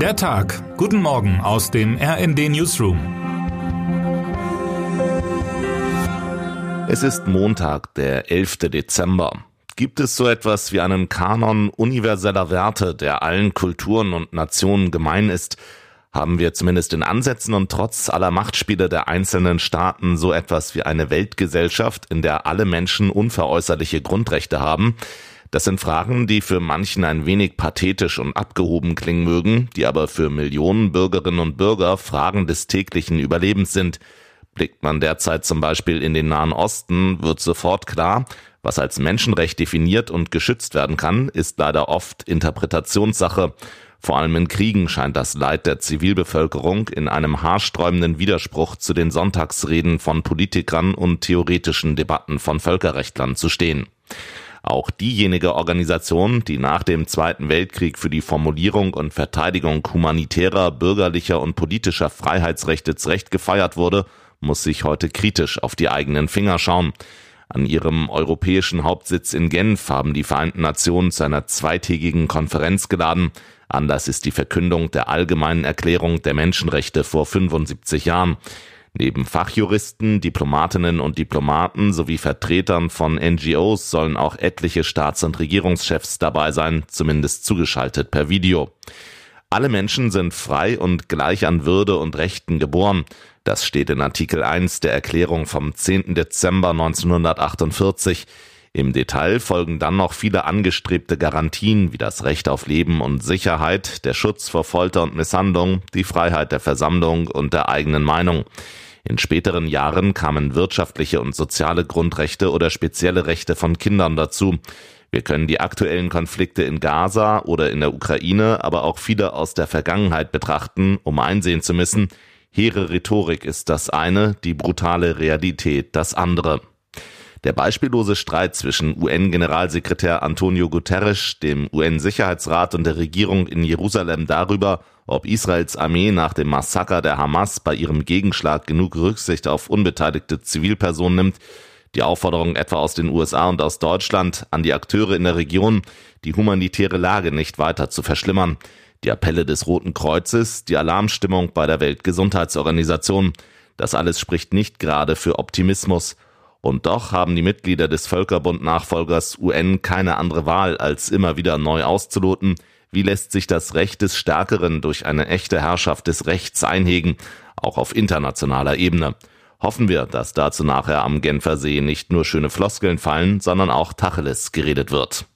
Der Tag. Guten Morgen aus dem RND Newsroom. Es ist Montag, der 11. Dezember. Gibt es so etwas wie einen Kanon universeller Werte, der allen Kulturen und Nationen gemein ist? Haben wir zumindest in Ansätzen und trotz aller Machtspiele der einzelnen Staaten so etwas wie eine Weltgesellschaft, in der alle Menschen unveräußerliche Grundrechte haben? Das sind Fragen, die für manchen ein wenig pathetisch und abgehoben klingen mögen, die aber für Millionen Bürgerinnen und Bürger Fragen des täglichen Überlebens sind. Blickt man derzeit zum Beispiel in den Nahen Osten, wird sofort klar, was als Menschenrecht definiert und geschützt werden kann, ist leider oft Interpretationssache. Vor allem in Kriegen scheint das Leid der Zivilbevölkerung in einem haarsträubenden Widerspruch zu den Sonntagsreden von Politikern und theoretischen Debatten von Völkerrechtlern zu stehen. Auch diejenige Organisation, die nach dem Zweiten Weltkrieg für die Formulierung und Verteidigung humanitärer, bürgerlicher und politischer Freiheitsrechte zurecht gefeiert wurde, muss sich heute kritisch auf die eigenen Finger schauen. An ihrem europäischen Hauptsitz in Genf haben die Vereinten Nationen zu einer zweitägigen Konferenz geladen. Anlass ist die Verkündung der Allgemeinen Erklärung der Menschenrechte vor 75 Jahren. Neben Fachjuristen, Diplomatinnen und Diplomaten sowie Vertretern von NGOs sollen auch etliche Staats- und Regierungschefs dabei sein, zumindest zugeschaltet per Video. Alle Menschen sind frei und gleich an Würde und Rechten geboren. Das steht in Artikel 1 der Erklärung vom 10. Dezember 1948. Im Detail folgen dann noch viele angestrebte Garantien wie das Recht auf Leben und Sicherheit, der Schutz vor Folter und Misshandlung, die Freiheit der Versammlung und der eigenen Meinung. In späteren Jahren kamen wirtschaftliche und soziale Grundrechte oder spezielle Rechte von Kindern dazu. Wir können die aktuellen Konflikte in Gaza oder in der Ukraine, aber auch viele aus der Vergangenheit betrachten, um einsehen zu müssen, hehre Rhetorik ist das eine, die brutale Realität das andere. Der beispiellose Streit zwischen UN-Generalsekretär Antonio Guterres, dem UN-Sicherheitsrat und der Regierung in Jerusalem darüber, ob Israels Armee nach dem Massaker der Hamas bei ihrem Gegenschlag genug Rücksicht auf unbeteiligte Zivilpersonen nimmt, die Aufforderung etwa aus den USA und aus Deutschland an die Akteure in der Region, die humanitäre Lage nicht weiter zu verschlimmern, die Appelle des Roten Kreuzes, die Alarmstimmung bei der Weltgesundheitsorganisation, das alles spricht nicht gerade für Optimismus, und doch haben die Mitglieder des Völkerbund-Nachfolgers UN keine andere Wahl, als immer wieder neu auszuloten, wie lässt sich das Recht des Stärkeren durch eine echte Herrschaft des Rechts einhegen, auch auf internationaler Ebene. Hoffen wir, dass dazu nachher am Genfer See nicht nur schöne Floskeln fallen, sondern auch Tacheles geredet wird.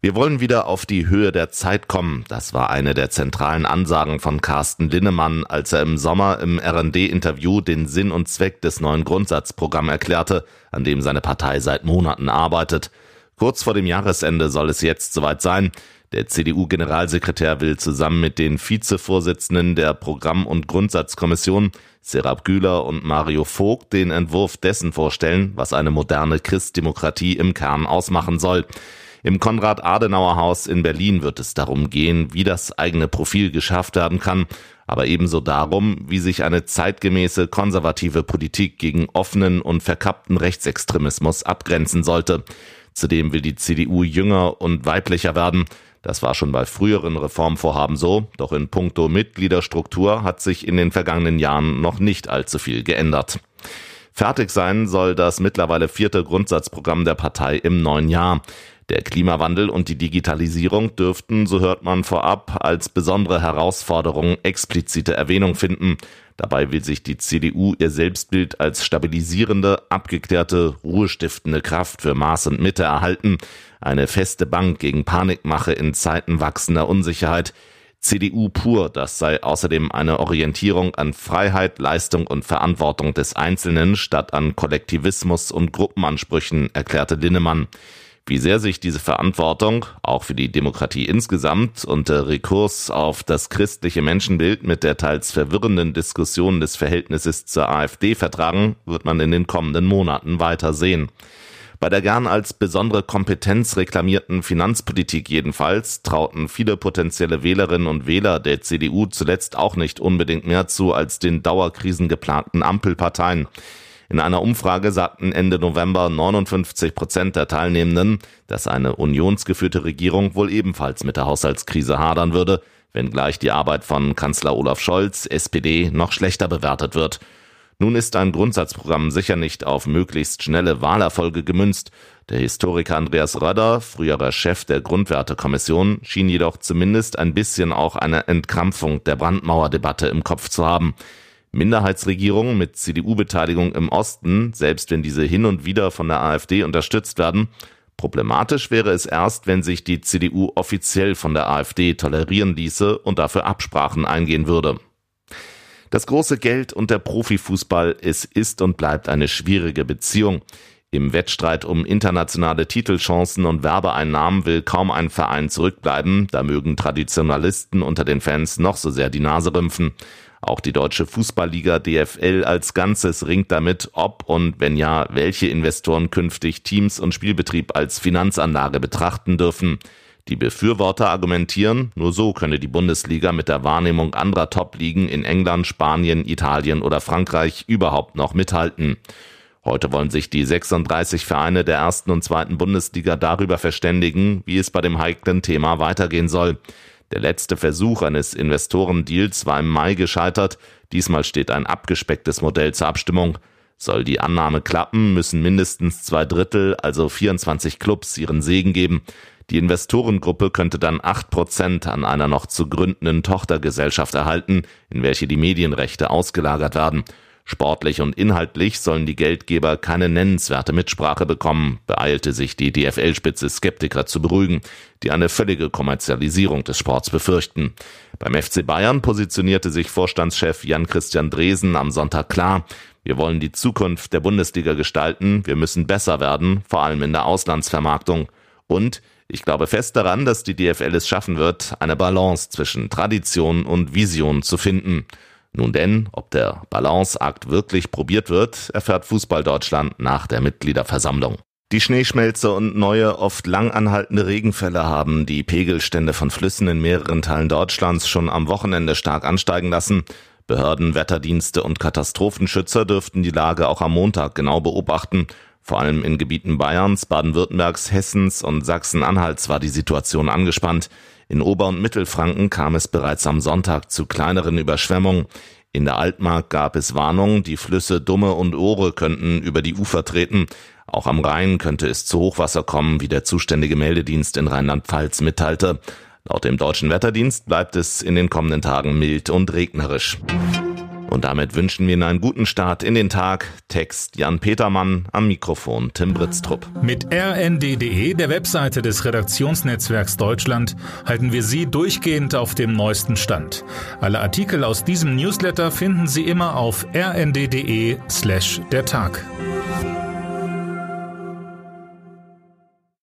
Wir wollen wieder auf die Höhe der Zeit kommen. Das war eine der zentralen Ansagen von Carsten Linnemann, als er im Sommer im RD-Interview den Sinn und Zweck des neuen Grundsatzprogramms erklärte, an dem seine Partei seit Monaten arbeitet. Kurz vor dem Jahresende soll es jetzt soweit sein. Der CDU-Generalsekretär will zusammen mit den Vizevorsitzenden der Programm- und Grundsatzkommission, Serap Güler und Mario Vogt, den Entwurf dessen vorstellen, was eine moderne Christdemokratie im Kern ausmachen soll. Im Konrad-Adenauer-Haus in Berlin wird es darum gehen, wie das eigene Profil geschafft werden kann, aber ebenso darum, wie sich eine zeitgemäße konservative Politik gegen offenen und verkappten Rechtsextremismus abgrenzen sollte. Zudem will die CDU jünger und weiblicher werden. Das war schon bei früheren Reformvorhaben so, doch in puncto Mitgliederstruktur hat sich in den vergangenen Jahren noch nicht allzu viel geändert. Fertig sein soll das mittlerweile vierte Grundsatzprogramm der Partei im neuen Jahr. Der Klimawandel und die Digitalisierung dürften, so hört man vorab, als besondere Herausforderung explizite Erwähnung finden. Dabei will sich die CDU ihr Selbstbild als stabilisierende, abgeklärte, ruhestiftende Kraft für Maß und Mitte erhalten. Eine feste Bank gegen Panikmache in Zeiten wachsender Unsicherheit. CDU pur, das sei außerdem eine Orientierung an Freiheit, Leistung und Verantwortung des Einzelnen statt an Kollektivismus und Gruppenansprüchen, erklärte Linnemann. Wie sehr sich diese Verantwortung, auch für die Demokratie insgesamt, und der Rekurs auf das christliche Menschenbild mit der teils verwirrenden Diskussion des Verhältnisses zur AfD vertragen, wird man in den kommenden Monaten weiter sehen. Bei der gern als besondere Kompetenz reklamierten Finanzpolitik jedenfalls trauten viele potenzielle Wählerinnen und Wähler der CDU zuletzt auch nicht unbedingt mehr zu als den dauerkrisengeplanten Ampelparteien. In einer Umfrage sagten Ende November 59 Prozent der Teilnehmenden, dass eine unionsgeführte Regierung wohl ebenfalls mit der Haushaltskrise hadern würde. wenngleich die Arbeit von Kanzler Olaf Scholz, SPD, noch schlechter bewertet wird. Nun ist ein Grundsatzprogramm sicher nicht auf möglichst schnelle Wahlerfolge gemünzt. Der Historiker Andreas Röder, früherer Chef der Grundwertekommission, schien jedoch zumindest ein bisschen auch eine Entkrampfung der Brandmauerdebatte im Kopf zu haben. Minderheitsregierungen mit CDU-Beteiligung im Osten, selbst wenn diese hin und wieder von der AfD unterstützt werden, Problematisch wäre es erst, wenn sich die CDU offiziell von der AfD tolerieren ließe und dafür Absprachen eingehen würde. Das große Geld und der Profifußball, es ist und bleibt eine schwierige Beziehung. Im Wettstreit um internationale Titelchancen und Werbeeinnahmen will kaum ein Verein zurückbleiben, da mögen Traditionalisten unter den Fans noch so sehr die Nase rümpfen. Auch die deutsche Fußballliga DFL als Ganzes ringt damit, ob und wenn ja, welche Investoren künftig Teams und Spielbetrieb als Finanzanlage betrachten dürfen. Die Befürworter argumentieren, nur so könne die Bundesliga mit der Wahrnehmung anderer Top-Ligen in England, Spanien, Italien oder Frankreich überhaupt noch mithalten. Heute wollen sich die 36 Vereine der ersten und zweiten Bundesliga darüber verständigen, wie es bei dem heiklen Thema weitergehen soll. Der letzte Versuch eines Investorendeals war im Mai gescheitert. Diesmal steht ein abgespecktes Modell zur Abstimmung. Soll die Annahme klappen, müssen mindestens zwei Drittel, also 24 Clubs, ihren Segen geben. Die Investorengruppe könnte dann acht Prozent an einer noch zu gründenden Tochtergesellschaft erhalten, in welche die Medienrechte ausgelagert werden. Sportlich und inhaltlich sollen die Geldgeber keine nennenswerte Mitsprache bekommen, beeilte sich die DFL-Spitze Skeptiker zu beruhigen, die eine völlige Kommerzialisierung des Sports befürchten. Beim FC Bayern positionierte sich Vorstandschef Jan-Christian Dresen am Sonntag klar, wir wollen die Zukunft der Bundesliga gestalten, wir müssen besser werden, vor allem in der Auslandsvermarktung. Und ich glaube fest daran, dass die DFL es schaffen wird, eine Balance zwischen Tradition und Vision zu finden. Nun denn, ob der Balanceakt wirklich probiert wird, erfährt Fußball Deutschland nach der Mitgliederversammlung. Die Schneeschmelze und neue, oft lang anhaltende Regenfälle haben die Pegelstände von Flüssen in mehreren Teilen Deutschlands schon am Wochenende stark ansteigen lassen. Behörden, Wetterdienste und Katastrophenschützer dürften die Lage auch am Montag genau beobachten. Vor allem in Gebieten Bayerns, Baden-Württembergs, Hessens und Sachsen-Anhalts war die Situation angespannt. In Ober- und Mittelfranken kam es bereits am Sonntag zu kleineren Überschwemmungen. In der Altmark gab es Warnungen, die Flüsse Dumme und Ohre könnten über die Ufer treten. Auch am Rhein könnte es zu Hochwasser kommen, wie der zuständige Meldedienst in Rheinland-Pfalz mitteilte. Laut dem deutschen Wetterdienst bleibt es in den kommenden Tagen mild und regnerisch. Und damit wünschen wir Ihnen einen guten Start in den Tag. Text Jan Petermann, am Mikrofon Tim Britztrupp. Mit rnd.de, der Webseite des Redaktionsnetzwerks Deutschland, halten wir Sie durchgehend auf dem neuesten Stand. Alle Artikel aus diesem Newsletter finden Sie immer auf rnd.de slash der Tag.